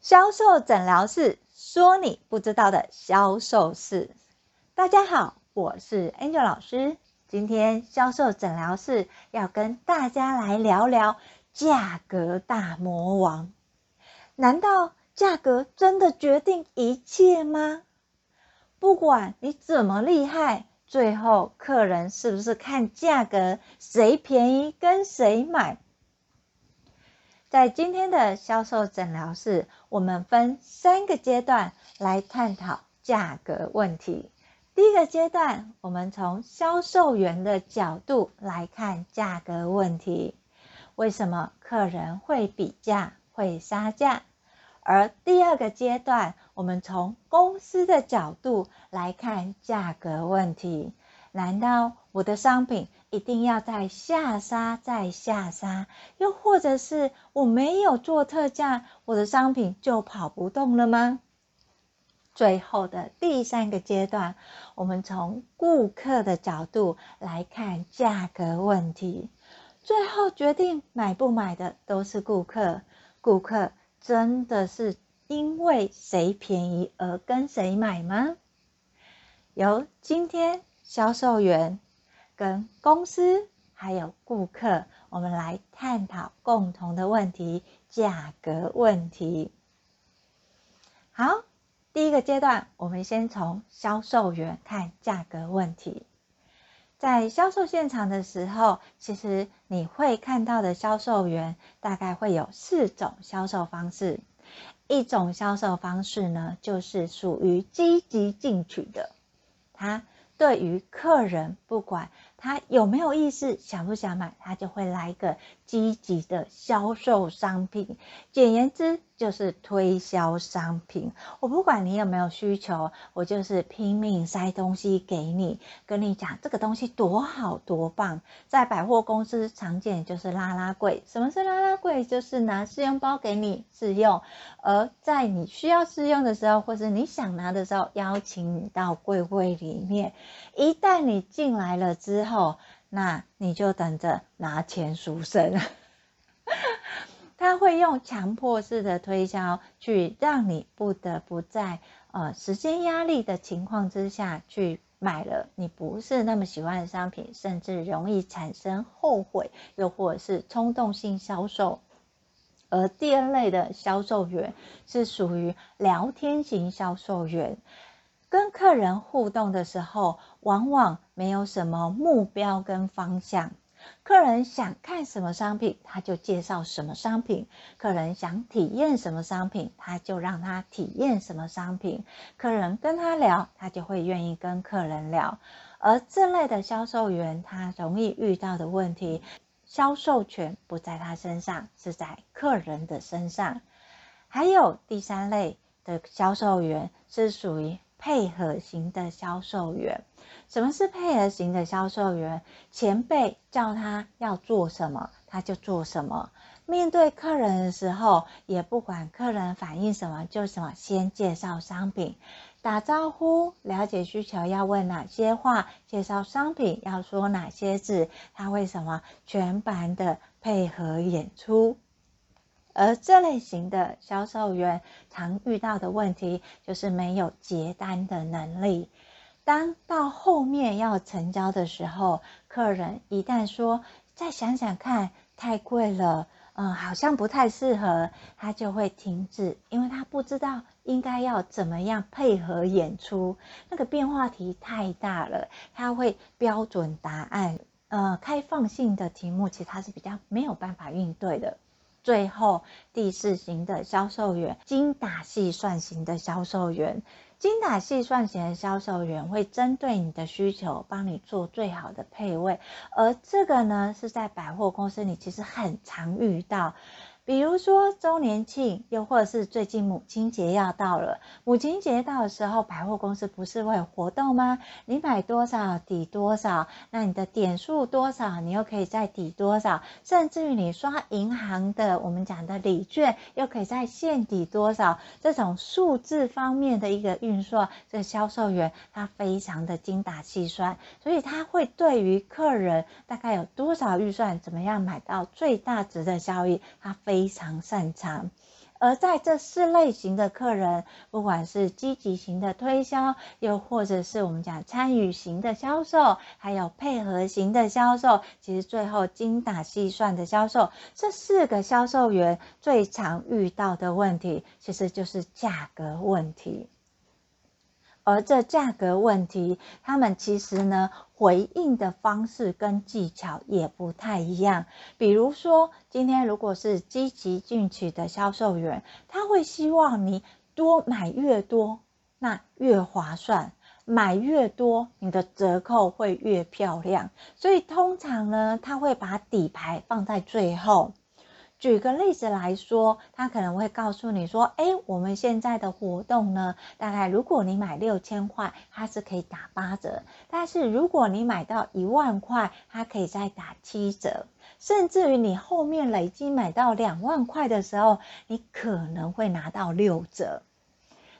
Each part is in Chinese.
销售诊疗室说你不知道的销售事。大家好，我是 Angel 老师。今天销售诊疗室要跟大家来聊聊价格大魔王。难道价格真的决定一切吗？不管你怎么厉害，最后客人是不是看价格，谁便宜跟谁买？在今天的销售诊疗室，我们分三个阶段来探讨价格问题。第一个阶段，我们从销售员的角度来看价格问题，为什么客人会比价、会杀价？而第二个阶段，我们从公司的角度来看价格问题。难道我的商品一定要再下杀、再下杀？又或者是我没有做特价，我的商品就跑不动了吗？最后的第三个阶段，我们从顾客的角度来看价格问题。最后决定买不买的都是顾客。顾客真的是因为谁便宜而跟谁买吗？由今天。销售员跟公司还有顾客，我们来探讨共同的问题——价格问题。好，第一个阶段，我们先从销售员看价格问题。在销售现场的时候，其实你会看到的销售员大概会有四种销售方式。一种销售方式呢，就是属于积极进取的，他。对于客人，不管他有没有意思，想不想买，他就会来一个积极的销售商品。简言之，就是推销商品。我不管你有没有需求，我就是拼命塞东西给你，跟你讲这个东西多好多棒。在百货公司常见就是拉拉柜。什么是拉拉柜？就是拿试用包给你试用，而在你需要试用的时候，或是你想拿的时候，邀请你到柜柜里面。一旦你进来了之后，那你就等着拿钱赎身。他会用强迫式的推销，去让你不得不在呃时间压力的情况之下去买了你不是那么喜欢的商品，甚至容易产生后悔，又或者是冲动性销售。而第二类的销售员是属于聊天型销售员，跟客人互动的时候，往往没有什么目标跟方向。客人想看什么商品，他就介绍什么商品；客人想体验什么商品，他就让他体验什么商品。客人跟他聊，他就会愿意跟客人聊。而这类的销售员，他容易遇到的问题，销售权不在他身上，是在客人的身上。还有第三类的销售员，是属于配合型的销售员。什么是配合型的销售员？前辈叫他要做什么，他就做什么。面对客人的时候，也不管客人反映什么，就什么，先介绍商品，打招呼，了解需求要问哪些话，介绍商品要说哪些字，他会什么全盘的配合演出。而这类型的销售员常遇到的问题，就是没有结单的能力。当到后面要成交的时候，客人一旦说再想想看，太贵了，嗯，好像不太适合，他就会停止，因为他不知道应该要怎么样配合演出，那个变化题太大了，他会标准答案，呃，开放性的题目其实他是比较没有办法应对的。最后第四型的销售员，精打细算型的销售员。精打细算型的销售员会针对你的需求，帮你做最好的配位，而这个呢，是在百货公司里其实很常遇到。比如说周年庆，又或者是最近母亲节要到了，母亲节到的时候，百货公司不是会有活动吗？你买多少抵多少，那你的点数多少，你又可以再抵多少，甚至于你刷银行的我们讲的礼券，又可以再现抵多少，这种数字方面的一个运算，这个销售员他非常的精打细算，所以他会对于客人大概有多少预算，怎么样买到最大值的效益，他。非常擅长，而在这四类型的客人，不管是积极型的推销，又或者是我们讲参与型的销售，还有配合型的销售，其实最后精打细算的销售，这四个销售员最常遇到的问题，其实就是价格问题。而这价格问题，他们其实呢，回应的方式跟技巧也不太一样。比如说，今天如果是积极进取的销售员，他会希望你多买越多，那越划算；买越多，你的折扣会越漂亮。所以通常呢，他会把底牌放在最后。举个例子来说，他可能会告诉你说：“哎，我们现在的活动呢，大概如果你买六千块，它是可以打八折；但是如果你买到一万块，它可以再打七折。甚至于你后面累积买到两万块的时候，你可能会拿到六折。”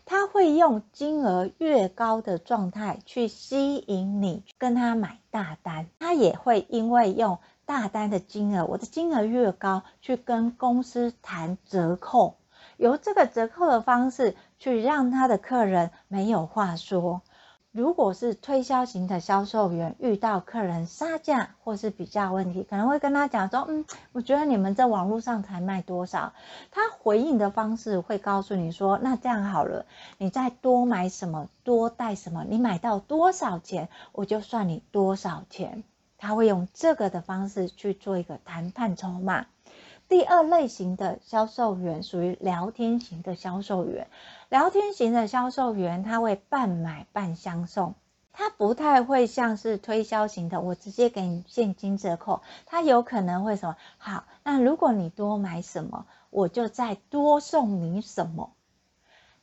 他会用金额越高的状态去吸引你跟他买大单，他也会因为用。大单的金额，我的金额越高，去跟公司谈折扣，由这个折扣的方式去让他的客人没有话说。如果是推销型的销售员，遇到客人杀价或是比较问题，可能会跟他讲说：“嗯，我觉得你们在网络上才卖多少？”他回应的方式会告诉你说：“那这样好了，你再多买什么，多带什么，你买到多少钱，我就算你多少钱。”他会用这个的方式去做一个谈判筹码。第二类型的销售员属于聊天型的销售员，聊天型的销售员他会半买半相送，他不太会像是推销型的，我直接给你现金折扣，他有可能会什么？好，那如果你多买什么，我就再多送你什么。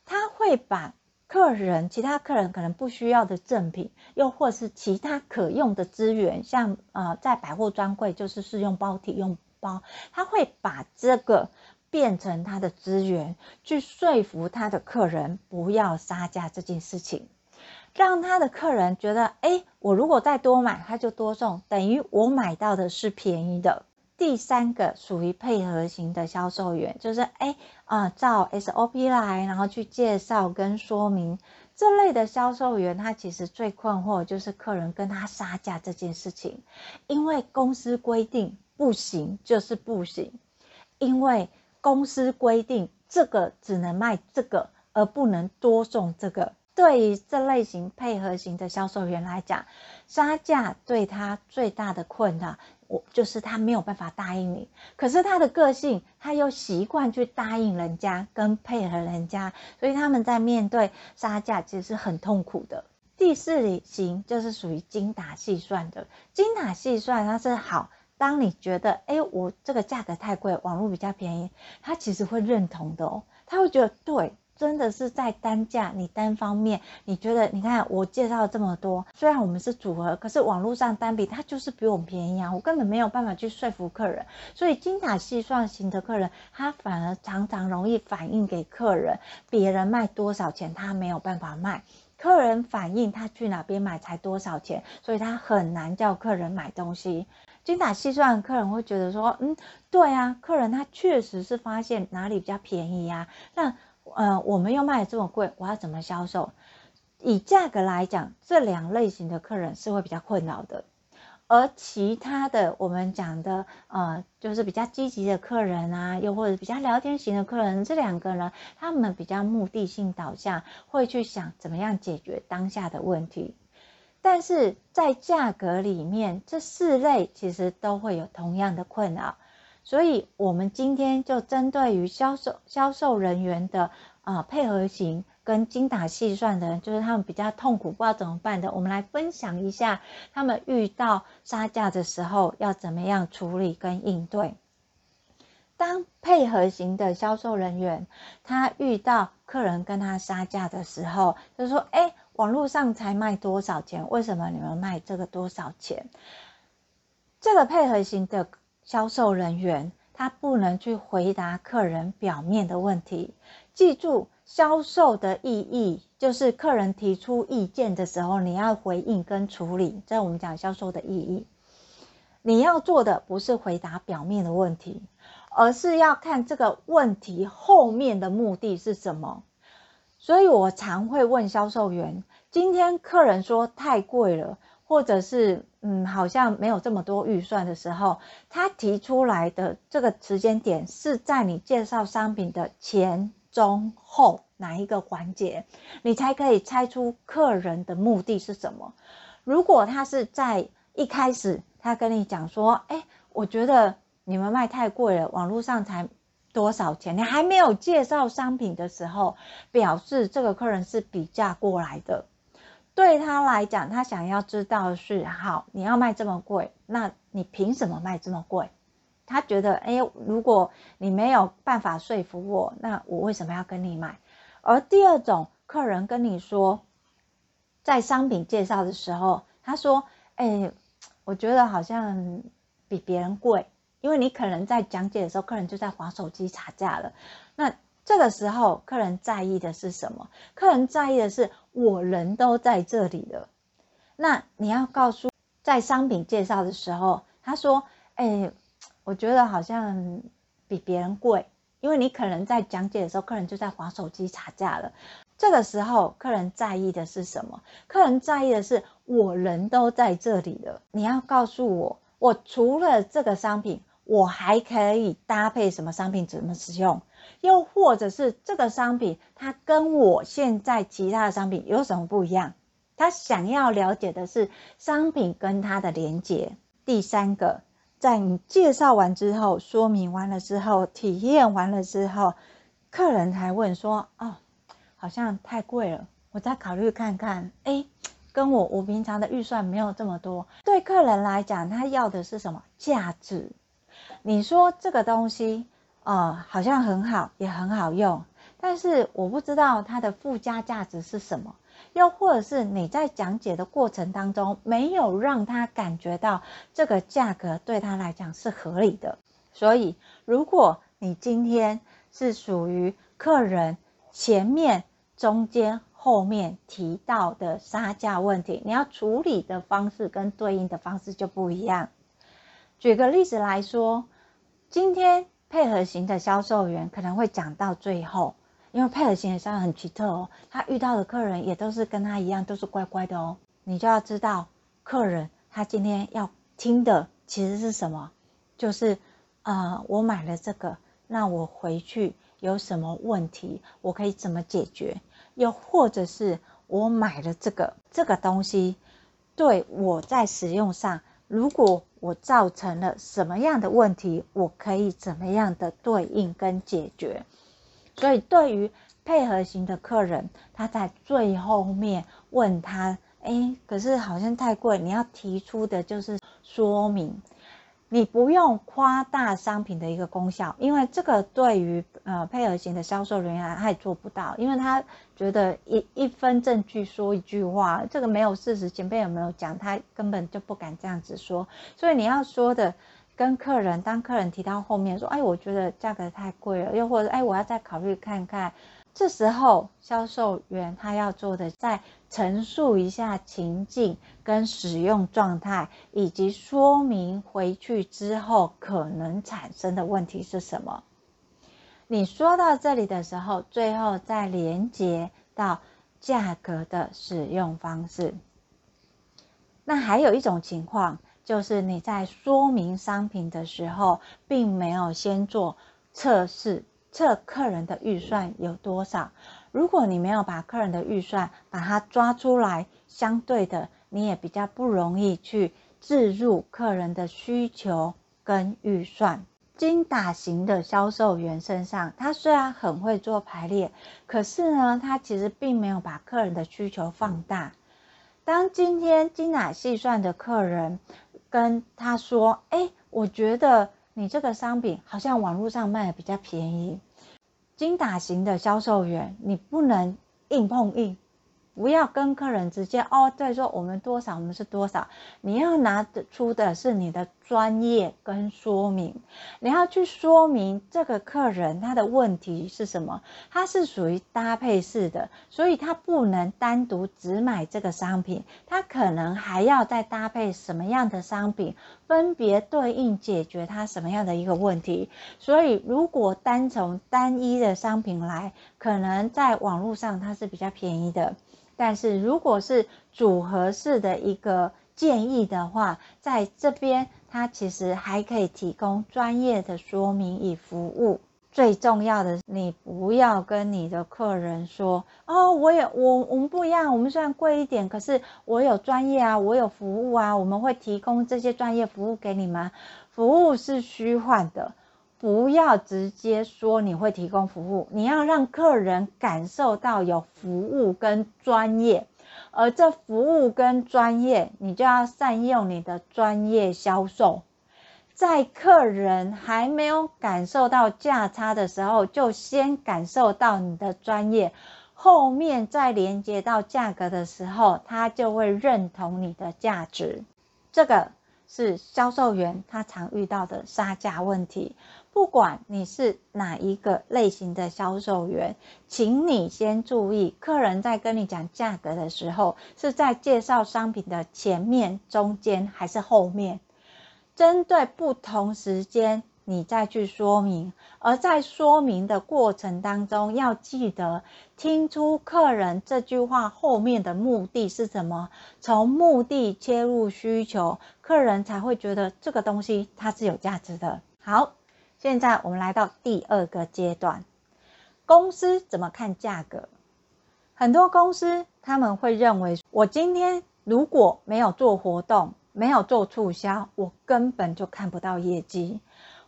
他会把。客人，其他客人可能不需要的赠品，又或是其他可用的资源，像呃，在百货专柜就是试用包、体用包，他会把这个变成他的资源，去说服他的客人不要杀价这件事情，让他的客人觉得，诶，我如果再多买，他就多送，等于我买到的是便宜的。第三个属于配合型的销售员，就是哎啊、照 SOP 来，然后去介绍跟说明这类的销售员，他其实最困惑就是客人跟他杀价这件事情，因为公司规定不行就是不行，因为公司规定这个只能卖这个，而不能多送这个。对于这类型配合型的销售员来讲，杀价对他最大的困扰。我就是他没有办法答应你，可是他的个性，他又习惯去答应人家跟配合人家，所以他们在面对杀价其实是很痛苦的。第四类型就是属于精打细算的，精打细算它是好，当你觉得哎，我这个价格太贵，网络比较便宜，他其实会认同的哦，他会觉得对。真的是在单价，你单方面，你觉得，你看我介绍了这么多，虽然我们是组合，可是网络上单笔它就是比我们便宜啊，我根本没有办法去说服客人，所以精打细算型的客人，他反而常常容易反映给客人，别人卖多少钱他没有办法卖，客人反映他去哪边买才多少钱，所以他很难叫客人买东西。精打细算，客人会觉得说，嗯，对啊，客人他确实是发现哪里比较便宜呀，那。呃，我们又卖的这么贵，我要怎么销售？以价格来讲，这两类型的客人是会比较困扰的。而其他的，我们讲的，呃，就是比较积极的客人啊，又或者比较聊天型的客人，这两个呢，他们比较目的性导向，会去想怎么样解决当下的问题。但是在价格里面，这四类其实都会有同样的困扰。所以，我们今天就针对于销售销售人员的啊、配合型跟精打细算的人，就是他们比较痛苦，不知道怎么办的，我们来分享一下他们遇到杀价的时候要怎么样处理跟应对。当配合型的销售人员，他遇到客人跟他杀价的时候，就说：“哎，网络上才卖多少钱？为什么你们卖这个多少钱？”这个配合型的。销售人员他不能去回答客人表面的问题。记住，销售的意义就是客人提出意见的时候，你要回应跟处理。这我们讲销售的意义。你要做的不是回答表面的问题，而是要看这个问题后面的目的是什么。所以我常会问销售员：今天客人说太贵了，或者是嗯，好像没有这么多预算的时候，他提出来的这个时间点是在你介绍商品的前、中、后哪一个环节，你才可以猜出客人的目的是什么。如果他是在一开始，他跟你讲说：“哎，我觉得你们卖太贵了，网络上才多少钱？”你还没有介绍商品的时候，表示这个客人是比价过来的。对他来讲，他想要知道是：好，你要卖这么贵，那你凭什么卖这么贵？他觉得：哎，如果你没有办法说服我，那我为什么要跟你买？而第二种客人跟你说，在商品介绍的时候，他说：“哎。”我觉得好像比别人贵，因为你可能在讲解的时候，客人就在划手机查价了。那这个时候，客人在意的是什么？客人在意的是我人都在这里了。那你要告诉，在商品介绍的时候，他说：“哎，我觉得好像比别人贵，因为你可能在讲解的时候，客人就在划手机查价了。”这个时候，客人在意的是什么？客人在意的是我人都在这里了。你要告诉我，我除了这个商品，我还可以搭配什么商品怎么使用？又或者是这个商品，它跟我现在其他的商品有什么不一样？他想要了解的是商品跟它的连接。第三个，在你介绍完之后，说明完了之后，体验完了之后，客人才问说：“哦。”好像太贵了，我再考虑看看。诶，跟我我平常的预算没有这么多。对客人来讲，他要的是什么？价值。你说这个东西，呃，好像很好，也很好用，但是我不知道它的附加价值是什么。又或者是你在讲解的过程当中，没有让他感觉到这个价格对他来讲是合理的。所以，如果你今天是属于客人前面。中间后面提到的杀价问题，你要处理的方式跟对应的方式就不一样。举个例子来说，今天配合型的销售员可能会讲到最后，因为配合型的销售很奇特哦，他遇到的客人也都是跟他一样，都是乖乖的哦。你就要知道，客人他今天要听的其实是什么，就是呃，我买了这个，那我回去有什么问题，我可以怎么解决？又或者是我买了这个这个东西，对我在使用上，如果我造成了什么样的问题，我可以怎么样的对应跟解决？所以对于配合型的客人，他在最后面问他，诶，可是好像太贵，你要提出的就是说明。你不用夸大商品的一个功效，因为这个对于呃配合型的销售人员他也做不到，因为他觉得一一分证据说一句话，这个没有事实，前辈有没有讲，他根本就不敢这样子说。所以你要说的跟客人，当客人提到后面说，哎，我觉得价格太贵了，又或者哎，我要再考虑看看。这时候，销售员他要做的，再陈述一下情境跟使用状态，以及说明回去之后可能产生的问题是什么。你说到这里的时候，最后再连接到价格的使用方式。那还有一种情况，就是你在说明商品的时候，并没有先做测试。测客人的预算有多少？如果你没有把客人的预算把它抓出来，相对的你也比较不容易去置入客人的需求跟预算。精打型的销售员身上，他虽然很会做排列，可是呢，他其实并没有把客人的需求放大。当今天精打细算的客人跟他说：“哎，我觉得你这个商品好像网络上卖的比较便宜。”精打型的销售员，你不能硬碰硬，不要跟客人直接哦，对说我们多少，我们是多少。你要拿得出的是你的专业跟说明。你要去说明这个客人他的问题是什么，他是属于搭配式的，所以他不能单独只买这个商品，他可能还要再搭配什么样的商品，分别对应解决他什么样的一个问题。所以如果单从单一的商品来，可能在网络上它是比较便宜的。但是如果是组合式的一个建议的话，在这边它其实还可以提供专业的说明与服务。最重要的，你不要跟你的客人说哦，我也我我们不一样，我们虽然贵一点，可是我有专业啊，我有服务啊，我们会提供这些专业服务给你们。服务是虚幻的。不要直接说你会提供服务，你要让客人感受到有服务跟专业，而这服务跟专业，你就要善用你的专业销售，在客人还没有感受到价差的时候，就先感受到你的专业，后面再连接到价格的时候，他就会认同你的价值。这个是销售员他常遇到的杀价问题。不管你是哪一个类型的销售员，请你先注意，客人在跟你讲价格的时候，是在介绍商品的前面、中间还是后面？针对不同时间，你再去说明。而在说明的过程当中，要记得听出客人这句话后面的目的是什么，从目的切入需求，客人才会觉得这个东西它是有价值的。好。现在我们来到第二个阶段，公司怎么看价格？很多公司他们会认为，我今天如果没有做活动，没有做促销，我根本就看不到业绩。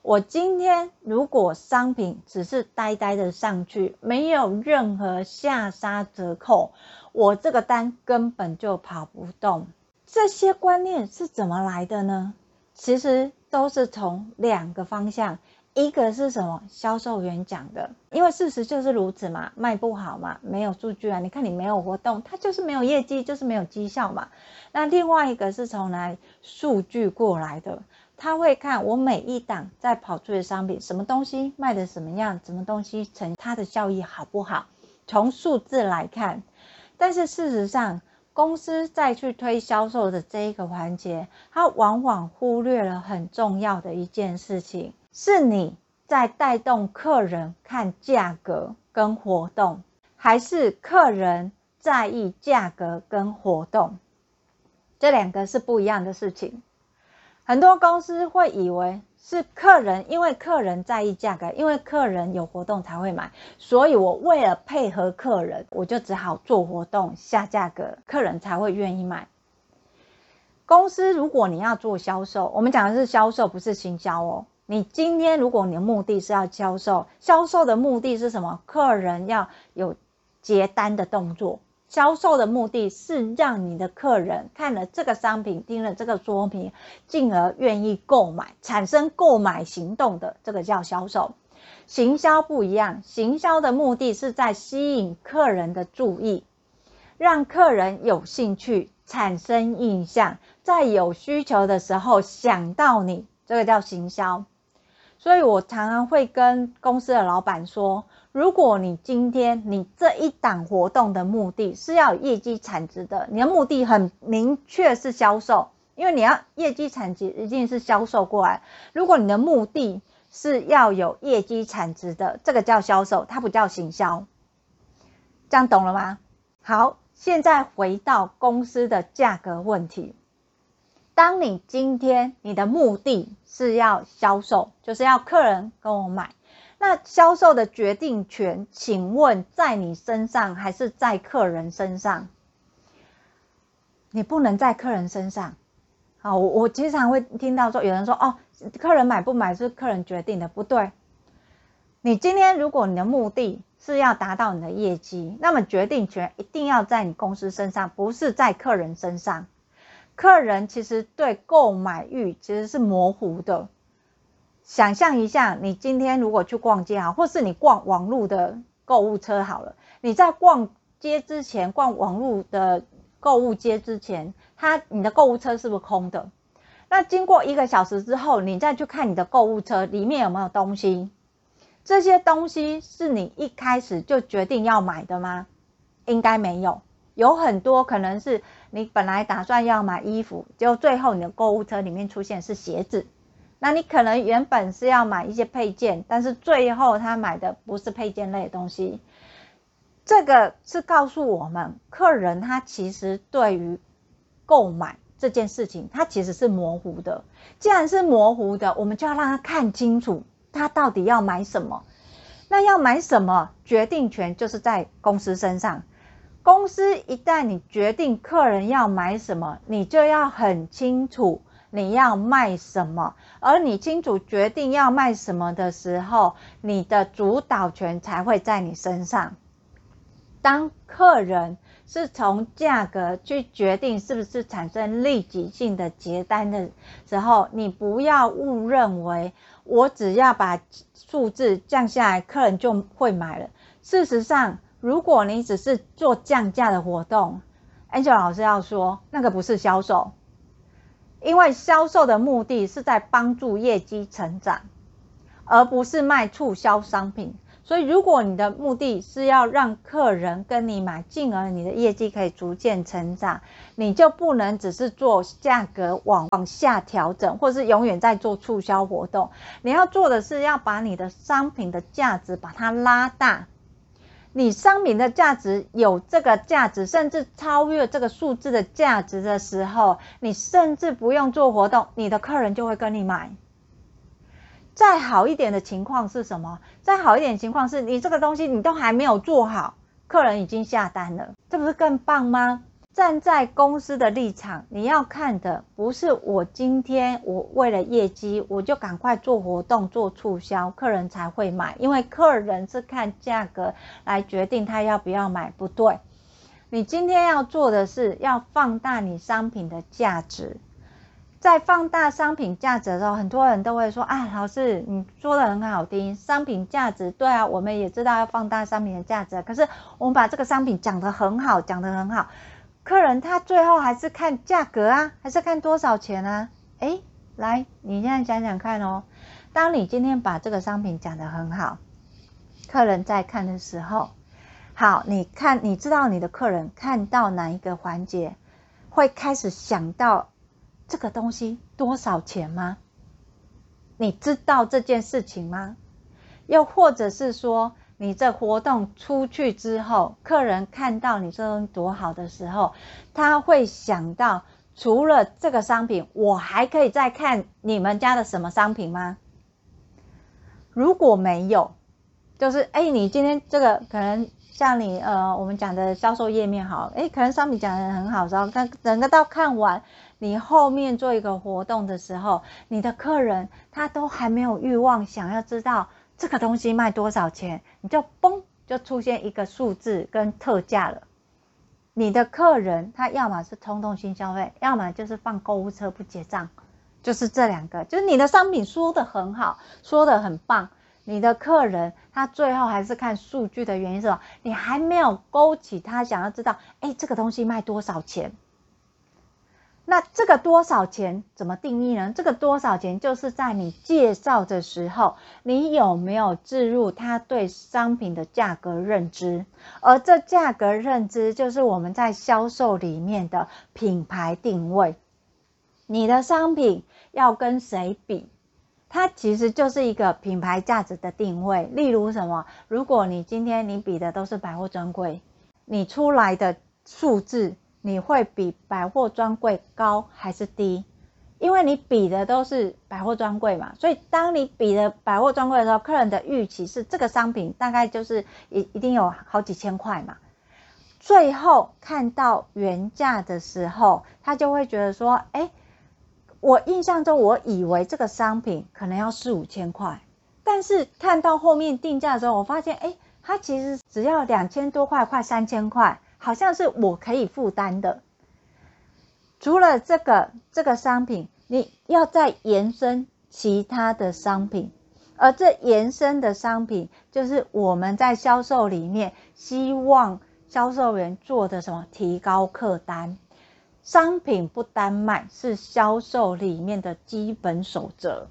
我今天如果商品只是呆呆的上去，没有任何下杀折扣，我这个单根本就跑不动。这些观念是怎么来的呢？其实都是从两个方向。一个是什么？销售员讲的，因为事实就是如此嘛，卖不好嘛，没有数据啊。你看你没有活动，它就是没有业绩，就是没有绩效嘛。那另外一个是从哪里数据过来的？他会看我每一档在跑出的商品，什么东西卖的什么样，什么东西成它的效益好不好？从数字来看。但是事实上，公司再去推销售的这一个环节，它往往忽略了很重要的一件事情。是你在带动客人看价格跟活动，还是客人在意价格跟活动？这两个是不一样的事情。很多公司会以为是客人，因为客人在意价格，因为客人有活动才会买，所以我为了配合客人，我就只好做活动下价格，客人才会愿意买。公司如果你要做销售，我们讲的是销售，不是行销哦。你今天如果你的目的是要销售，销售的目的是什么？客人要有结单的动作。销售的目的是让你的客人看了这个商品，听了这个说明，进而愿意购买，产生购买行动的，这个叫销售。行销不一样，行销的目的是在吸引客人的注意，让客人有兴趣，产生印象，在有需求的时候想到你，这个叫行销。所以我常常会跟公司的老板说，如果你今天你这一档活动的目的是要有业绩产值的，你的目的很明确是销售，因为你要业绩产值一定是销售过来。如果你的目的是要有业绩产值的，这个叫销售，它不叫行销。这样懂了吗？好，现在回到公司的价格问题。当你今天你的目的是要销售，就是要客人跟我买，那销售的决定权，请问在你身上还是在客人身上？你不能在客人身上。好，我我经常会听到说，有人说哦，客人买不买是客人决定的，不对。你今天如果你的目的是要达到你的业绩，那么决定权一定要在你公司身上，不是在客人身上。客人其实对购买欲其实是模糊的。想象一下，你今天如果去逛街啊，或是你逛网络的购物车好了，你在逛街之前，逛网络的购物街之前，它你的购物车是不是空的？那经过一个小时之后，你再去看你的购物车里面有没有东西？这些东西是你一开始就决定要买的吗？应该没有，有很多可能是你本来打算要买衣服，就最后你的购物车里面出现是鞋子。那你可能原本是要买一些配件，但是最后他买的不是配件类的东西。这个是告诉我们，客人他其实对于购买这件事情，他其实是模糊的。既然是模糊的，我们就要让他看清楚，他到底要买什么。那要买什么，决定权就是在公司身上。公司一旦你决定客人要买什么，你就要很清楚。你要卖什么，而你清楚决定要卖什么的时候，你的主导权才会在你身上。当客人是从价格去决定是不是产生立即性的结单的时候，你不要误认为我只要把数字降下来，客人就会买了。事实上，如果你只是做降价的活动，Angel 老师要说，那个不是销售。因为销售的目的是在帮助业绩成长，而不是卖促销商品。所以，如果你的目的是要让客人跟你买，进而你的业绩可以逐渐成长，你就不能只是做价格往往下调整，或是永远在做促销活动。你要做的是要把你的商品的价值把它拉大。你商品的价值有这个价值，甚至超越这个数字的价值的时候，你甚至不用做活动，你的客人就会跟你买。再好一点的情况是什么？再好一点情况是你这个东西你都还没有做好，客人已经下单了，这不是更棒吗？站在公司的立场，你要看的不是我今天我为了业绩，我就赶快做活动做促销，客人才会买。因为客人是看价格来决定他要不要买，不对。你今天要做的是要放大你商品的价值。在放大商品价值的时候，很多人都会说：“啊，老师，你说的很好听，商品价值对啊，我们也知道要放大商品的价值。可是我们把这个商品讲得很好，讲得很好。”客人他最后还是看价格啊，还是看多少钱啊？诶，来，你现在想想看哦。当你今天把这个商品讲得很好，客人在看的时候，好，你看，你知道你的客人看到哪一个环节会开始想到这个东西多少钱吗？你知道这件事情吗？又或者是说，你这活动出去之后，客人看到你这东西多好的时候，他会想到除了这个商品，我还可以再看你们家的什么商品吗？如果没有，就是哎，你今天这个可能像你呃，我们讲的销售页面好，哎，可能商品讲得很好然后，但整个到看完，你后面做一个活动的时候，你的客人他都还没有欲望想要知道。这个东西卖多少钱？你就嘣就出现一个数字跟特价了。你的客人他要么是冲动性消费，要么就是放购物车不结账，就是这两个。就是你的商品说得很好，说得很棒，你的客人他最后还是看数据的原因是什么？你还没有勾起他想要知道，哎，这个东西卖多少钱？那这个多少钱怎么定义呢？这个多少钱就是在你介绍的时候，你有没有置入他对商品的价格认知？而这价格认知就是我们在销售里面的品牌定位。你的商品要跟谁比？它其实就是一个品牌价值的定位。例如什么？如果你今天你比的都是百货专柜，你出来的数字。你会比百货专柜高还是低？因为你比的都是百货专柜嘛，所以当你比的百货专柜的时候，客人的预期是这个商品大概就是一一定有好几千块嘛。最后看到原价的时候，他就会觉得说：哎，我印象中我以为这个商品可能要四五千块，但是看到后面定价的时候，我发现哎，它其实只要两千多块，快三千块。好像是我可以负担的。除了这个这个商品，你要再延伸其他的商品，而这延伸的商品就是我们在销售里面希望销售员做的什么？提高客单。商品不单卖是销售里面的基本守则。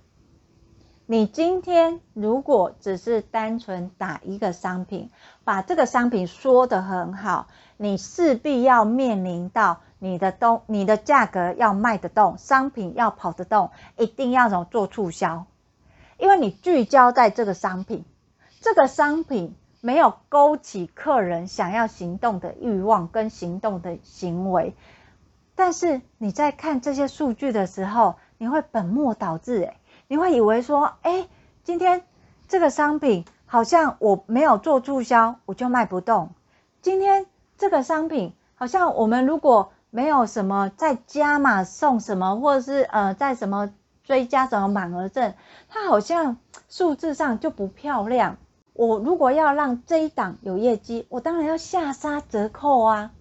你今天如果只是单纯打一个商品，把这个商品说得很好，你势必要面临到你的东，你的价格要卖得动，商品要跑得动，一定要怎么做促销？因为你聚焦在这个商品，这个商品没有勾起客人想要行动的欲望跟行动的行为，但是你在看这些数据的时候，你会本末倒置，诶你会以为说，哎，今天这个商品好像我没有做促销，我就卖不动。今天这个商品好像我们如果没有什么再加码送什么，或者是呃在什么追加什么满额赠，它好像数字上就不漂亮。我如果要让这一档有业绩，我当然要下杀折扣啊。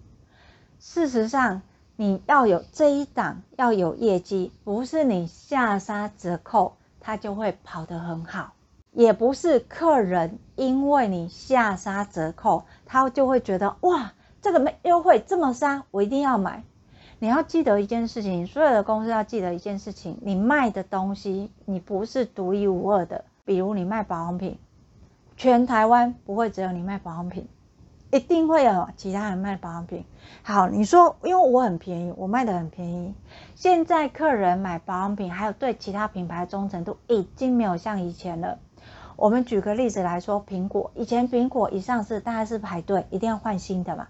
事实上，你要有这一档要有业绩，不是你下杀折扣。他就会跑得很好，也不是客人因为你下杀折扣，他就会觉得哇，这个没优惠这么杀，我一定要买。你要记得一件事情，所有的公司要记得一件事情，你卖的东西你不是独一无二的。比如你卖保养品，全台湾不会只有你卖保养品。一定会有其他人卖保养品。好，你说，因为我很便宜，我卖的很便宜。现在客人买保养品，还有对其他品牌的忠诚度已经没有像以前了。我们举个例子来说，苹果以前苹果一上市，大家是排队，一定要换新的嘛。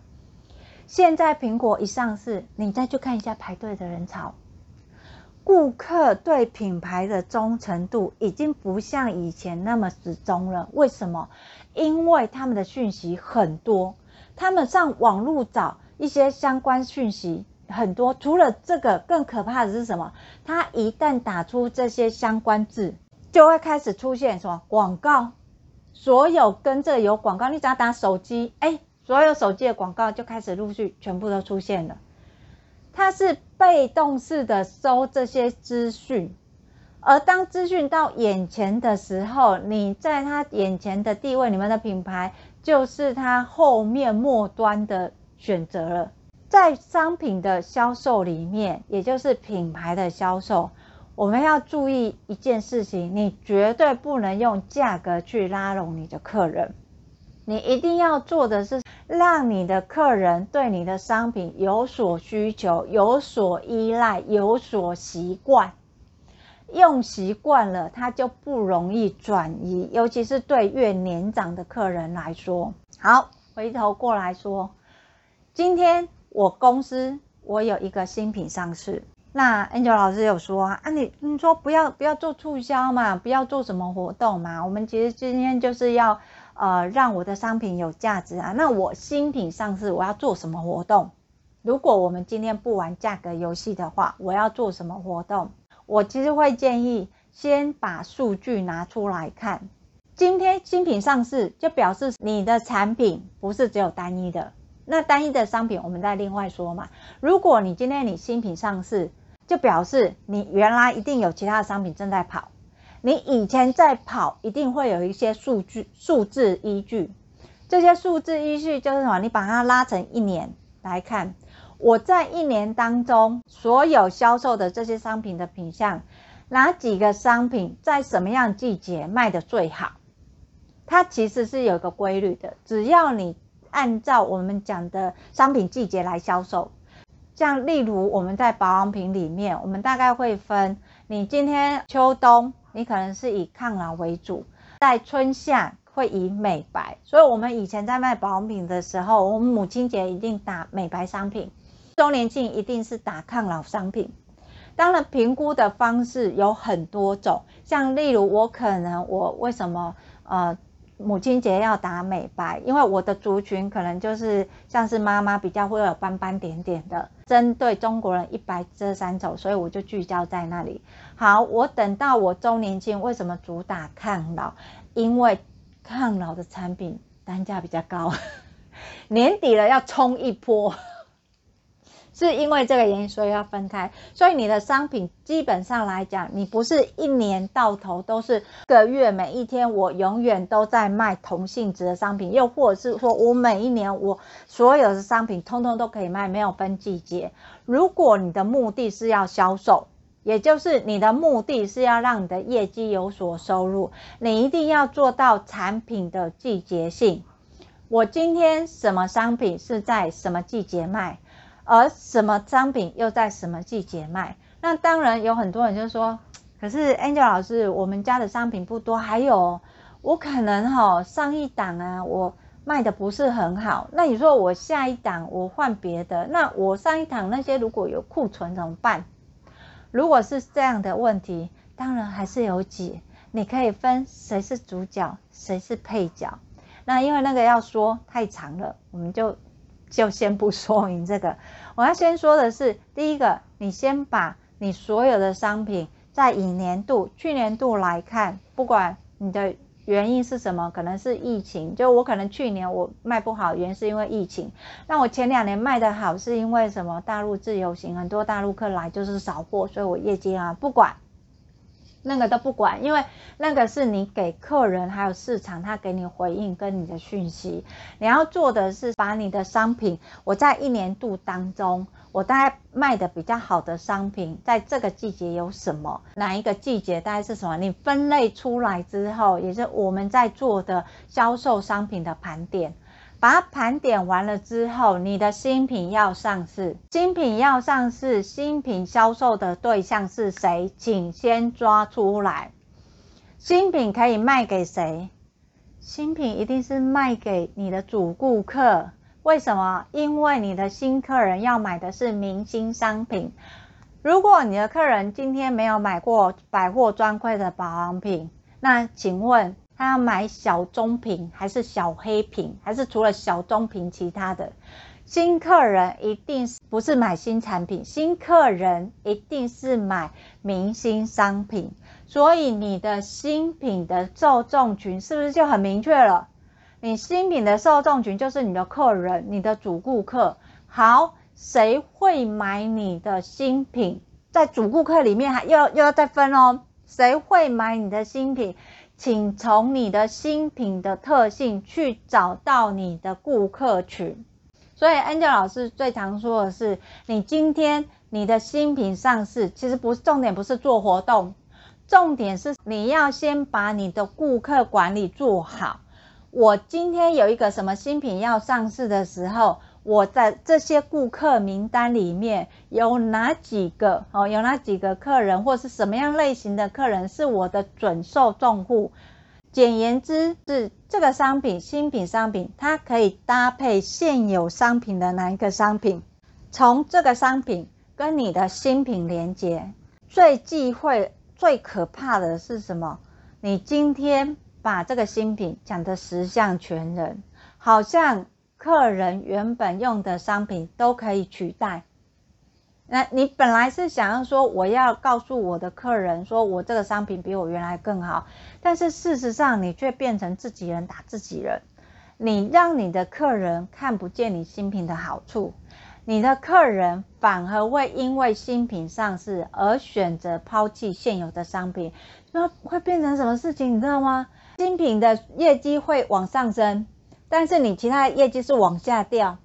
现在苹果一上市，你再去看一下排队的人潮，顾客对品牌的忠诚度已经不像以前那么始终了。为什么？因为他们的讯息很多，他们上网络找一些相关讯息很多。除了这个，更可怕的是什么？他一旦打出这些相关字，就会开始出现什么广告。所有跟这个有广告，你只要打手机，哎，所有手机的广告就开始陆续全部都出现了。它是被动式的收这些资讯。而当资讯到眼前的时候，你在他眼前的地位，你们的品牌就是他后面末端的选择了。在商品的销售里面，也就是品牌的销售，我们要注意一件事情：你绝对不能用价格去拉拢你的客人，你一定要做的是让你的客人对你的商品有所需求、有所依赖、有所习惯。用习惯了，他就不容易转移，尤其是对越年长的客人来说。好，回头过来说，今天我公司我有一个新品上市，那 Angel 老师有说啊，啊你你说不要不要做促销嘛，不要做什么活动嘛，我们其实今天就是要呃让我的商品有价值啊。那我新品上市，我要做什么活动？如果我们今天不玩价格游戏的话，我要做什么活动？我其实会建议先把数据拿出来看。今天新品上市，就表示你的产品不是只有单一的。那单一的商品，我们再另外说嘛。如果你今天你新品上市，就表示你原来一定有其他的商品正在跑。你以前在跑，一定会有一些数据、数字依据。这些数字依据就是什么？你把它拉成一年来看。我在一年当中所有销售的这些商品的品项，哪几个商品在什么样季节卖得最好？它其实是有一个规律的，只要你按照我们讲的商品季节来销售，像例如我们在保养品里面，我们大概会分，你今天秋冬你可能是以抗老为主，在春夏会以美白，所以我们以前在卖保养品的时候，我们母亲节一定打美白商品。周年庆一定是打抗老商品，当然评估的方式有很多种，像例如我可能我为什么呃母亲节要打美白？因为我的族群可能就是像是妈妈比较会有斑斑点点的，针对中国人一白遮三丑，所以我就聚焦在那里。好，我等到我周年庆为什么主打抗老？因为抗老的产品单价比较高，年底了要冲一波。是因为这个原因，所以要分开。所以你的商品基本上来讲，你不是一年到头都是个月每一天，我永远都在卖同性质的商品，又或者是说我每一年我所有的商品通通都可以卖，没有分季节。如果你的目的是要销售，也就是你的目的是要让你的业绩有所收入，你一定要做到产品的季节性。我今天什么商品是在什么季节卖？而什么商品又在什么季节卖？那当然有很多人就说，可是 Angel 老师，我们家的商品不多，还有我可能哈上一档啊，我卖的不是很好。那你说我下一档我换别的，那我上一档那些如果有库存怎么办？如果是这样的问题，当然还是有解，你可以分谁是主角，谁是配角。那因为那个要说太长了，我们就。就先不说明这个，我要先说的是，第一个，你先把你所有的商品，在以年度、去年度来看，不管你的原因是什么，可能是疫情，就我可能去年我卖不好，原因是因为疫情，那我前两年卖得好，是因为什么？大陆自由行，很多大陆客来就是扫货，所以我业绩啊，不管。那个都不管，因为那个是你给客人还有市场他给你回应跟你的讯息。你要做的是把你的商品，我在一年度当中，我大概卖的比较好的商品，在这个季节有什么？哪一个季节大概是什么？你分类出来之后，也是我们在做的销售商品的盘点。把它盘点完了之后，你的新品要上市，新品要上市，新品销售的对象是谁？请先抓出来。新品可以卖给谁？新品一定是卖给你的主顾客。为什么？因为你的新客人要买的是明星商品。如果你的客人今天没有买过百货专柜的保养品，那请问？他要买小中瓶还是小黑瓶，还是除了小中瓶其他的？新客人一定是不是买新产品，新客人一定是买明星商品。所以你的新品的受众群是不是就很明确了？你新品的受众群就是你的客人，你的主顾客。好，谁会买你的新品？在主顾客里面还又又要再分哦，谁会买你的新品？请从你的新品的特性去找到你的顾客群。所以 Angel 老师最常说的是，你今天你的新品上市，其实不是重点，不是做活动，重点是你要先把你的顾客管理做好。我今天有一个什么新品要上市的时候。我在这些顾客名单里面有哪几个哦？有哪几个客人，或是什么样类型的客人是我的准受众户？简言之，是这个商品新品商品，它可以搭配现有商品的哪一个商品？从这个商品跟你的新品连接。最忌讳、最可怕的是什么？你今天把这个新品讲得十项全能，好像。客人原本用的商品都可以取代。那你本来是想要说，我要告诉我的客人，说我这个商品比我原来更好，但是事实上你却变成自己人打自己人。你让你的客人看不见你新品的好处，你的客人反而会因为新品上市而选择抛弃现有的商品，那会变成什么事情？你知道吗？新品的业绩会往上升。但是你其他的业绩是往下掉，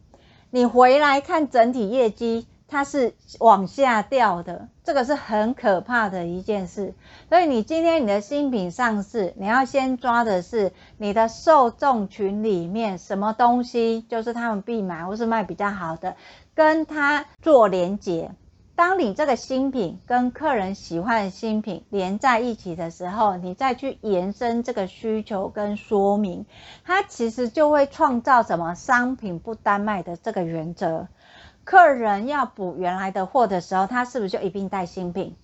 你回来看整体业绩，它是往下掉的，这个是很可怕的一件事。所以你今天你的新品上市，你要先抓的是你的受众群里面什么东西，就是他们必买或是卖比较好的，跟他做连结。当你这个新品跟客人喜欢的新品连在一起的时候，你再去延伸这个需求跟说明，它其实就会创造什么商品不单卖的这个原则。客人要补原来的货的时候，他是不是就一并带新品？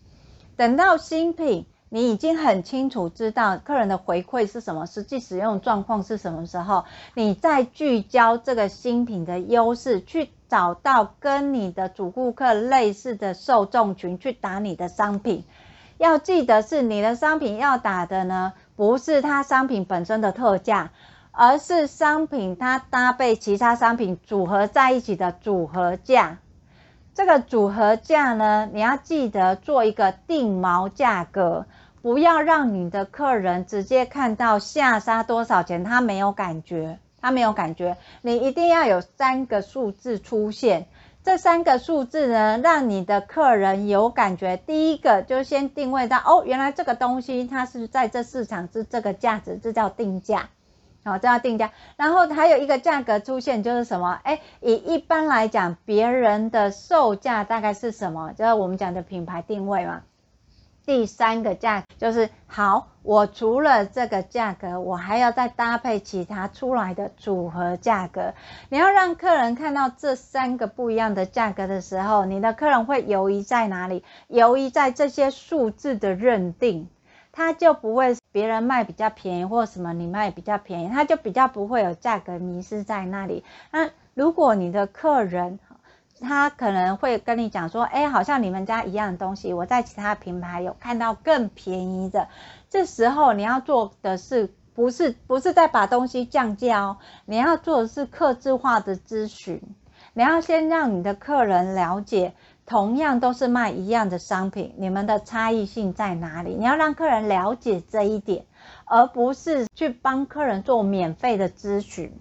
等到新品你已经很清楚知道客人的回馈是什么，实际使用状况是什么时候，你再聚焦这个新品的优势去。找到跟你的主顾客类似的受众群去打你的商品，要记得是你的商品要打的呢，不是它商品本身的特价，而是商品它搭配其他商品组合在一起的组合价。这个组合价呢，你要记得做一个定锚价格，不要让你的客人直接看到下杀多少钱，他没有感觉，他没有感觉。你一定要有三个数字出现，这三个数字呢，让你的客人有感觉。第一个就先定位到，哦，原来这个东西它是在这市场是这个价值，这叫定价。好，这叫定价，然后还有一个价格出现，就是什么？哎，以一般来讲，别人的售价大概是什么？就是我们讲的品牌定位嘛。第三个价就是好，我除了这个价格，我还要再搭配其他出来的组合价格。你要让客人看到这三个不一样的价格的时候，你的客人会犹豫在哪里？犹豫在这些数字的认定。他就不会别人卖比较便宜或什么你卖比较便宜，他就比较不会有价格迷失在那里。那如果你的客人他可能会跟你讲说，哎，好像你们家一样的东西，我在其他品牌有看到更便宜的。这时候你要做的是不是不是在把东西降价哦？你要做的是客制化的咨询，你要先让你的客人了解。同样都是卖一样的商品，你们的差异性在哪里？你要让客人了解这一点，而不是去帮客人做免费的咨询。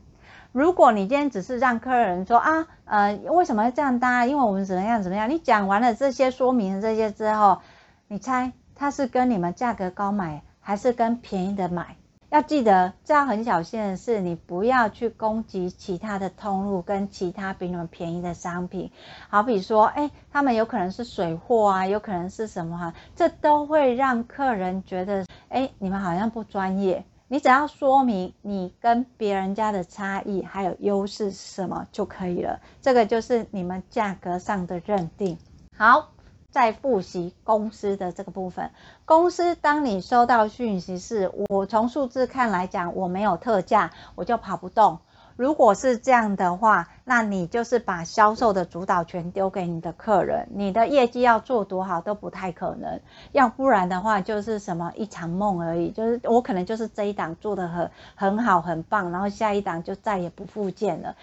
如果你今天只是让客人说啊，呃，为什么要这样搭？因为我们怎么样怎么样？你讲完了这些说明这些之后，你猜他是跟你们价格高买，还是跟便宜的买？要记得，这样很小心的是，你不要去攻击其他的通路跟其他比你们便宜的商品。好比说，哎，他们有可能是水货啊，有可能是什么啊，这都会让客人觉得，哎，你们好像不专业。你只要说明你跟别人家的差异还有优势是什么就可以了。这个就是你们价格上的认定。好。再复习公司的这个部分，公司当你收到讯息是，我从数字看来讲，我没有特价，我就跑不动。如果是这样的话，那你就是把销售的主导权丢给你的客人，你的业绩要做多好都不太可能。要不然的话，就是什么一场梦而已，就是我可能就是这一档做的很很好很棒，然后下一档就再也不复见了。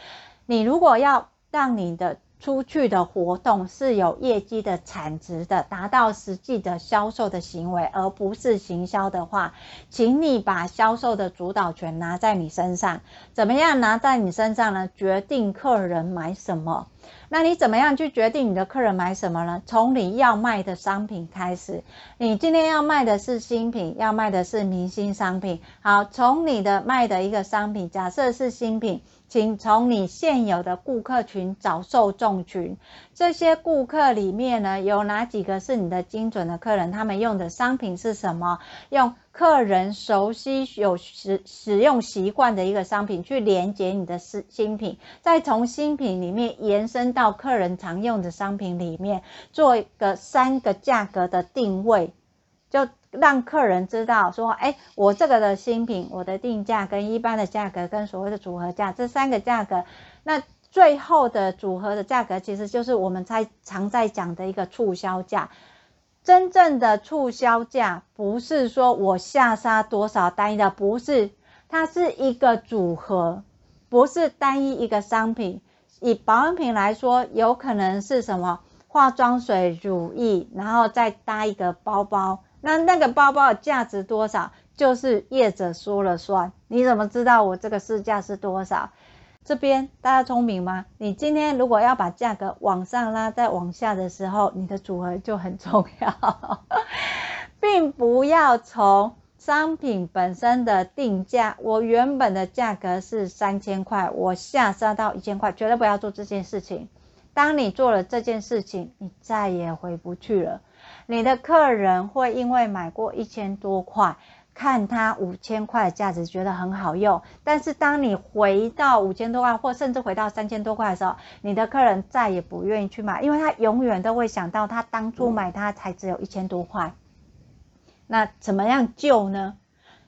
你如果要让你的出去的活动是有业绩的产值的，达到实际的销售的行为，而不是行销的话，请你把销售的主导权拿在你身上。怎么样拿在你身上呢？决定客人买什么。那你怎么样去决定你的客人买什么呢？从你要卖的商品开始。你今天要卖的是新品，要卖的是明星商品。好，从你的卖的一个商品，假设是新品。请从你现有的顾客群找受众群，这些顾客里面呢，有哪几个是你的精准的客人？他们用的商品是什么？用客人熟悉、有使使用习惯的一个商品去连接你的新新品，再从新品里面延伸到客人常用的商品里面，做一个三个价格的定位，就。让客人知道说，哎，我这个的新品，我的定价跟一般的价格跟所谓的组合价这三个价格，那最后的组合的价格其实就是我们在常在讲的一个促销价。真正的促销价不是说我下杀多少单一的，不是，它是一个组合，不是单一一个商品。以保养品来说，有可能是什么化妆水、乳液，然后再搭一个包包。那那个包包价值多少，就是业者说了算。你怎么知道我这个市价是多少？这边大家聪明吗？你今天如果要把价格往上拉，再往下的时候，你的组合就很重要，并不要从商品本身的定价。我原本的价格是三千块，我下杀到一千块，绝对不要做这件事情。当你做了这件事情，你再也回不去了。你的客人会因为买过一千多块，看他五千块的价值，觉得很好用。但是当你回到五千多块，或甚至回到三千多块的时候，你的客人再也不愿意去买，因为他永远都会想到他当初买它才只有一千多块。那怎么样救呢？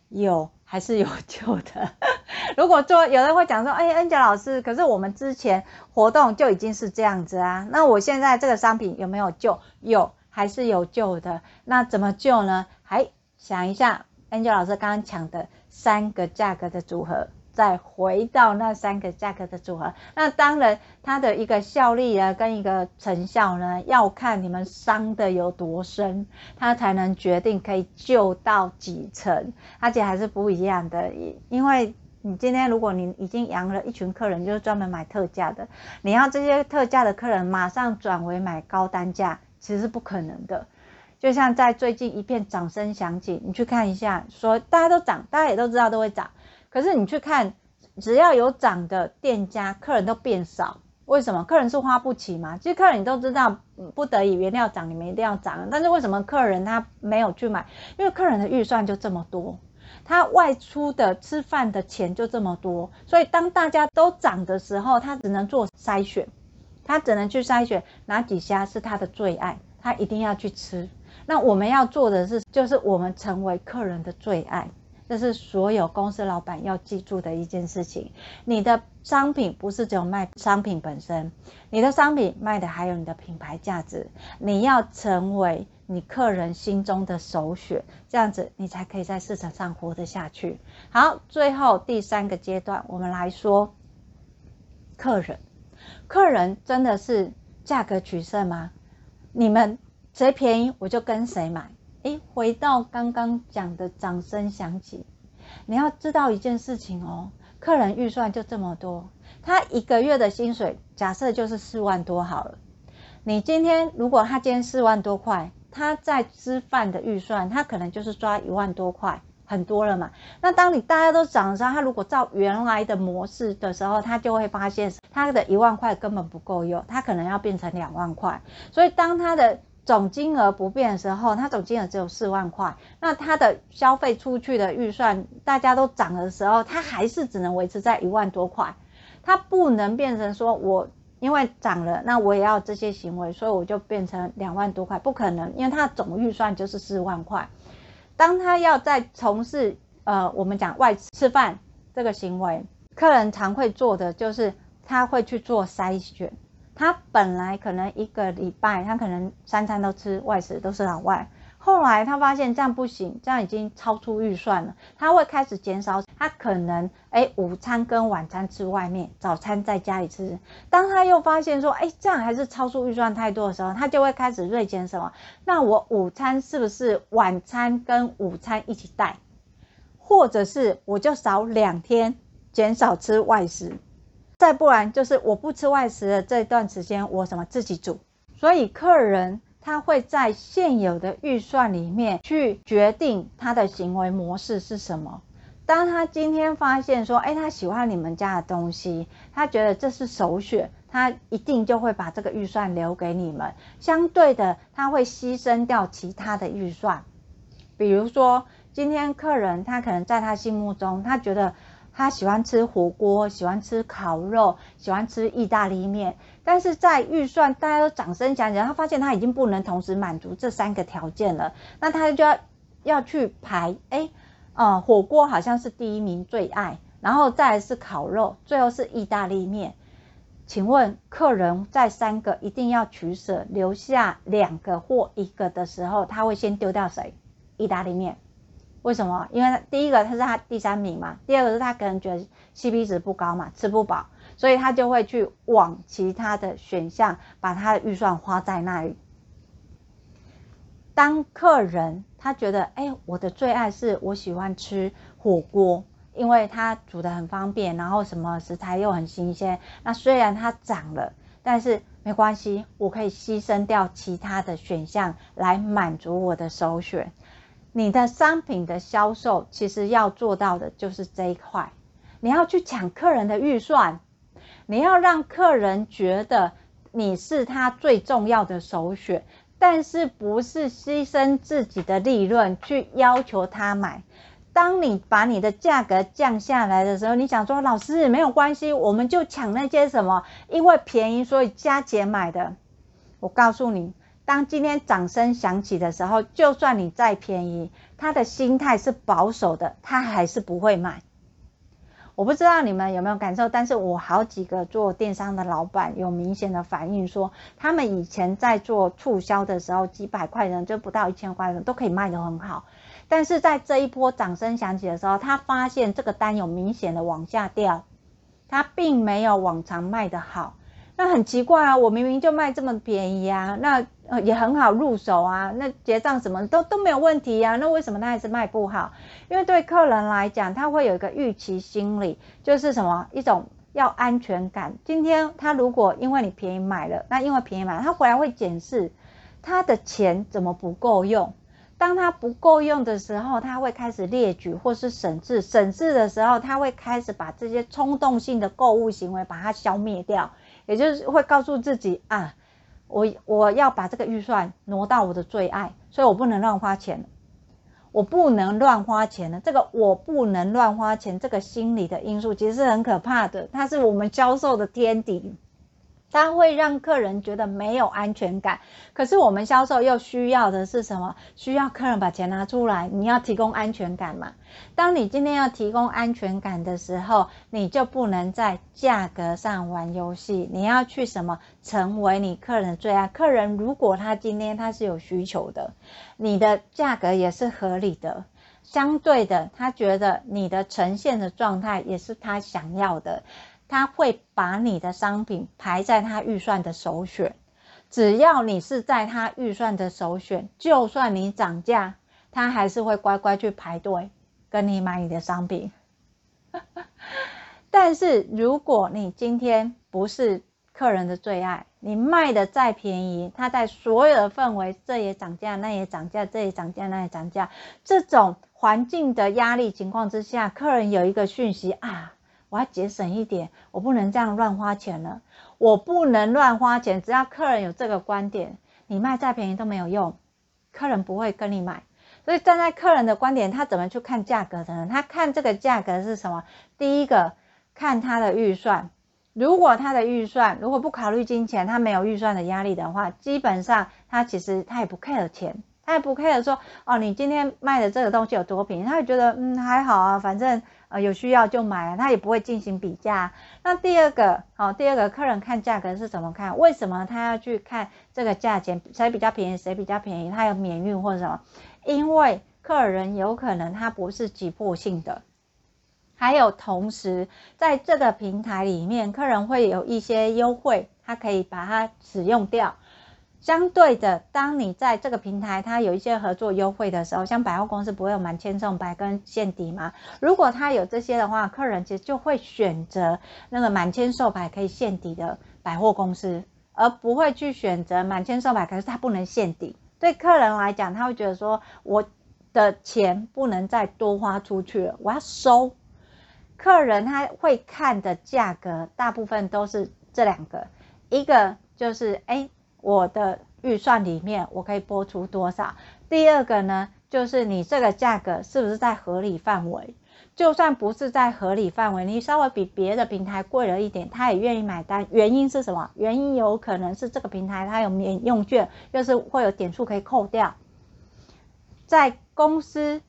有还是有救的。如果说有人会讲说，哎，恩佳老师，可是我们之前活动就已经是这样子啊，那我现在这个商品有没有救？有。还是有救的，那怎么救呢？还想一下，Angel 老师刚刚讲的三个价格的组合，再回到那三个价格的组合。那当然，它的一个效力啊，跟一个成效呢，要看你们伤的有多深，它才能决定可以救到几成，而且还是不一样的。因为你今天如果你已经养了一群客人，就是专门买特价的，你要这些特价的客人马上转为买高单价，其实是不可能的。就像在最近一片掌声响起，你去看一下，说大家都涨，大家也都知道都会涨，可是你去看，只要有涨的店家，客人都变少，为什么？客人是花不起嘛？其实客人你都知道，不得已原料涨，你们一定要涨，但是为什么客人他没有去买？因为客人的预算就这么多，他外出的吃饭的钱就这么多，所以当大家都涨的时候，他只能做筛选，他只能去筛选哪几家是他的最爱，他一定要去吃。那我们要做的是，就是我们成为客人的最爱，这是所有公司老板要记住的一件事情。你的商品不是只有卖商品本身，你的商品卖的还有你的品牌价值。你要成为你客人心中的首选，这样子你才可以在市场上活得下去。好，最后第三个阶段，我们来说客人，客人真的是价格取胜吗？你们。谁便宜我就跟谁买。诶，回到刚刚讲的掌声响起，你要知道一件事情哦，客人预算就这么多，他一个月的薪水假设就是四万多好了。你今天如果他今天四万多块，他在吃饭的预算，他可能就是抓一万多块，很多了嘛。那当你大家都涨的时候，他如果照原来的模式的时候，他就会发现他的一万块根本不够用，他可能要变成两万块。所以当他的总金额不变的时候，他总金额只有四万块，那他的消费出去的预算，大家都涨的时候，他还是只能维持在一万多块，他不能变成说我因为涨了，那我也要这些行为，所以我就变成两万多块，不可能，因为他的总预算就是四万块。当他要在从事呃我们讲外吃饭这个行为，客人常会做的就是他会去做筛选。他本来可能一个礼拜，他可能三餐都吃外食，都是老外。后来他发现这样不行，这样已经超出预算了，他会开始减少。他可能诶午餐跟晚餐吃外面，早餐在家里吃。当他又发现说，诶这样还是超出预算太多的时候，他就会开始锐减什么？那我午餐是不是晚餐跟午餐一起带？或者是我就少两天，减少吃外食？再不然就是我不吃外食的这段时间，我什么自己煮。所以客人他会在现有的预算里面去决定他的行为模式是什么。当他今天发现说，哎，他喜欢你们家的东西，他觉得这是首选，他一定就会把这个预算留给你们。相对的，他会牺牲掉其他的预算。比如说，今天客人他可能在他心目中，他觉得。他喜欢吃火锅，喜欢吃烤肉，喜欢吃意大利面，但是在预算大家都掌声响起，他发现他已经不能同时满足这三个条件了，那他就要要去排，哎，呃，火锅好像是第一名最爱，然后再是烤肉，最后是意大利面。请问客人在三个一定要取舍，留下两个或一个的时候，他会先丢掉谁？意大利面。为什么？因为第一个他是他第三名嘛，第二个是他可能觉得 CP 值不高嘛，吃不饱，所以他就会去往其他的选项，把他的预算花在那里。当客人他觉得，哎，我的最爱是我喜欢吃火锅，因为他煮得很方便，然后什么食材又很新鲜。那虽然它涨了，但是没关系，我可以牺牲掉其他的选项来满足我的首选。你的商品的销售，其实要做到的就是这一块，你要去抢客人的预算，你要让客人觉得你是他最重要的首选，但是不是牺牲自己的利润去要求他买。当你把你的价格降下来的时候，你想说，老师没有关系，我们就抢那些什么，因为便宜所以加钱买的。我告诉你。当今天掌声响起的时候，就算你再便宜，他的心态是保守的，他还是不会买。我不知道你们有没有感受，但是我好几个做电商的老板有明显的反应说，他们以前在做促销的时候，几百块钱就不到一千块钱都可以卖得很好。但是在这一波掌声响起的时候，他发现这个单有明显的往下掉，他并没有往常卖得好。那很奇怪啊，我明明就卖这么便宜啊，那也很好入手啊，那结账什么都都没有问题啊，那为什么他还是卖不好？因为对客人来讲，他会有一个预期心理，就是什么一种要安全感。今天他如果因为你便宜买了，那因为便宜买，他回来会检视他的钱怎么不够用。当他不够用的时候，他会开始列举或是审视，审视的时候，他会开始把这些冲动性的购物行为把它消灭掉。也就是会告诉自己啊，我我要把这个预算挪到我的最爱，所以我不能乱花钱，我不能乱花钱的。这个我不能乱花钱，这个心理的因素其实是很可怕的，它是我们销售的天敌。它会让客人觉得没有安全感，可是我们销售又需要的是什么？需要客人把钱拿出来，你要提供安全感嘛？当你今天要提供安全感的时候，你就不能在价格上玩游戏，你要去什么？成为你客人的最爱。客人如果他今天他是有需求的，你的价格也是合理的，相对的，他觉得你的呈现的状态也是他想要的。他会把你的商品排在他预算的首选，只要你是在他预算的首选，就算你涨价，他还是会乖乖去排队跟你买你的商品。但是如果你今天不是客人的最爱，你卖的再便宜，他在所有的氛围，这也涨价，那也涨价，这也涨价，那也涨价，这种环境的压力情况之下，客人有一个讯息啊。我要节省一点，我不能这样乱花钱了。我不能乱花钱，只要客人有这个观点，你卖再便宜都没有用，客人不会跟你买。所以站在客人的观点，他怎么去看价格的呢？他看这个价格是什么？第一个看他的预算，如果他的预算如果不考虑金钱，他没有预算的压力的话，基本上他其实他也不 care 钱。他也不 care 说哦，你今天卖的这个东西有多便宜，他会觉得嗯还好啊，反正呃有需要就买，他也不会进行比价。那第二个好，第二个客人看价格是怎么看？为什么他要去看这个价钱谁比较便宜，谁比较便宜？他有免运或者什么？因为客人有可能他不是急迫性的，还有同时在这个平台里面，客人会有一些优惠，他可以把它使用掉。相对的，当你在这个平台，它有一些合作优惠的时候，像百货公司不会有满千送百跟限抵吗？如果它有这些的话，客人其实就会选择那个满千送百可以限抵的百货公司，而不会去选择满千送百可是它不能限抵。对客人来讲，他会觉得说，我的钱不能再多花出去了，我要收。客人他会看的价格，大部分都是这两个，一个就是哎。我的预算里面，我可以拨出多少？第二个呢，就是你这个价格是不是在合理范围？就算不是在合理范围，你稍微比别的平台贵了一点，他也愿意买单。原因是什么？原因有可能是这个平台它有免用券，就是会有点数可以扣掉。在公司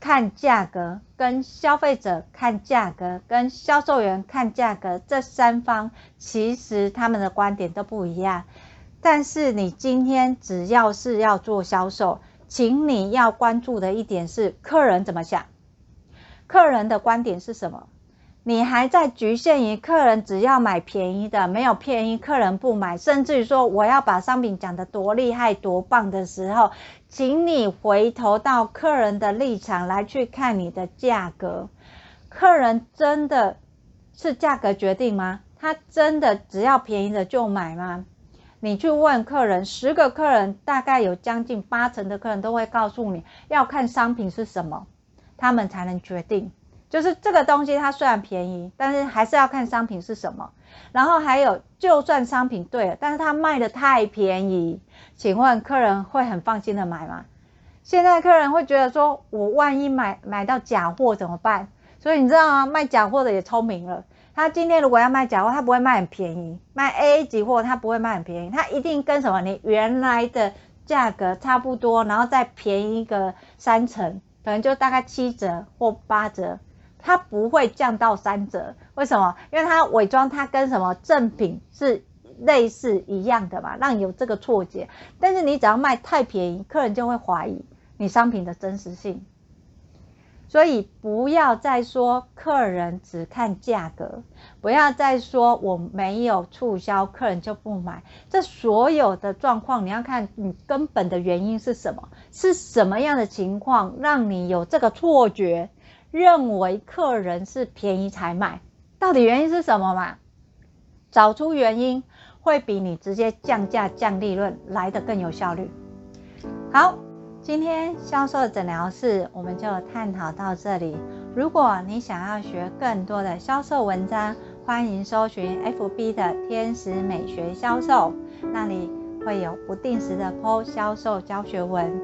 看价格，跟消费者看价格，跟销售员看价格，这三方其实他们的观点都不一样。但是你今天只要是要做销售，请你要关注的一点是客人怎么想，客人的观点是什么？你还在局限于客人只要买便宜的，没有便宜客人不买，甚至于说我要把商品讲得多厉害多棒的时候，请你回头到客人的立场来去看你的价格，客人真的是价格决定吗？他真的只要便宜的就买吗？你去问客人，十个客人大概有将近八成的客人都会告诉你要看商品是什么，他们才能决定。就是这个东西它虽然便宜，但是还是要看商品是什么。然后还有，就算商品对了，但是它卖得太便宜，请问客人会很放心的买吗？现在客人会觉得说，我万一买买到假货怎么办？所以你知道吗？卖假货的也聪明了。他今天如果要卖假货，他不会卖很便宜，卖 AA 级货他不会卖很便宜，他一定跟什么你原来的价格差不多，然后再便宜一个三成，可能就大概七折或八折，他不会降到三折。为什么？因为他伪装他跟什么正品是类似一样的嘛，让你有这个错觉。但是你只要卖太便宜，客人就会怀疑。你商品的真实性。所以不要再说客人只看价格，不要再说我没有促销，客人就不买。这所有的状况，你要看你根本的原因是什么？是什么样的情况让你有这个错觉，认为客人是便宜才买？到底原因是什么嘛？找出原因，会比你直接降价降利润来得更有效率。好。今天销售诊疗室我们就探讨到这里。如果你想要学更多的销售文章，欢迎搜寻 FB 的天使美学销售，那里会有不定时的 po 销售教学文。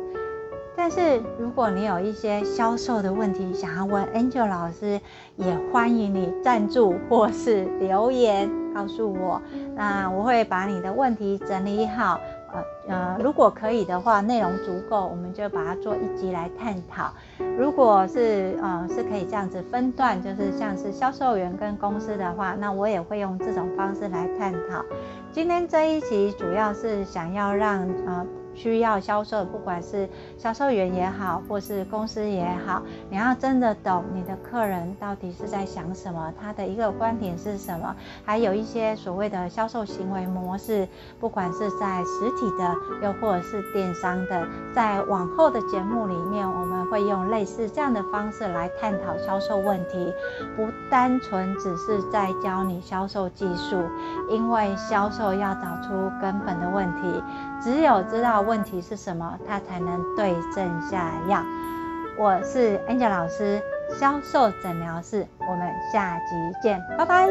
但是如果你有一些销售的问题想要问 Angel 老师，也欢迎你赞助或是留言告诉我，那我会把你的问题整理好。呃呃，如果可以的话，内容足够，我们就把它做一集来探讨。如果是呃是可以这样子分段，就是像是销售员跟公司的话，那我也会用这种方式来探讨。今天这一集主要是想要让呃。需要销售，不管是销售员也好，或是公司也好，你要真的懂你的客人到底是在想什么，他的一个观点是什么，还有一些所谓的销售行为模式，不管是在实体的，又或者是电商的，在往后的节目里面，我们会用类似这样的方式来探讨销售问题，不单纯只是在教你销售技术，因为销售要找出根本的问题，只有知道。问题是什么，他才能对症下药。我是 Angel 老师，销售诊疗室，我们下集见，拜拜。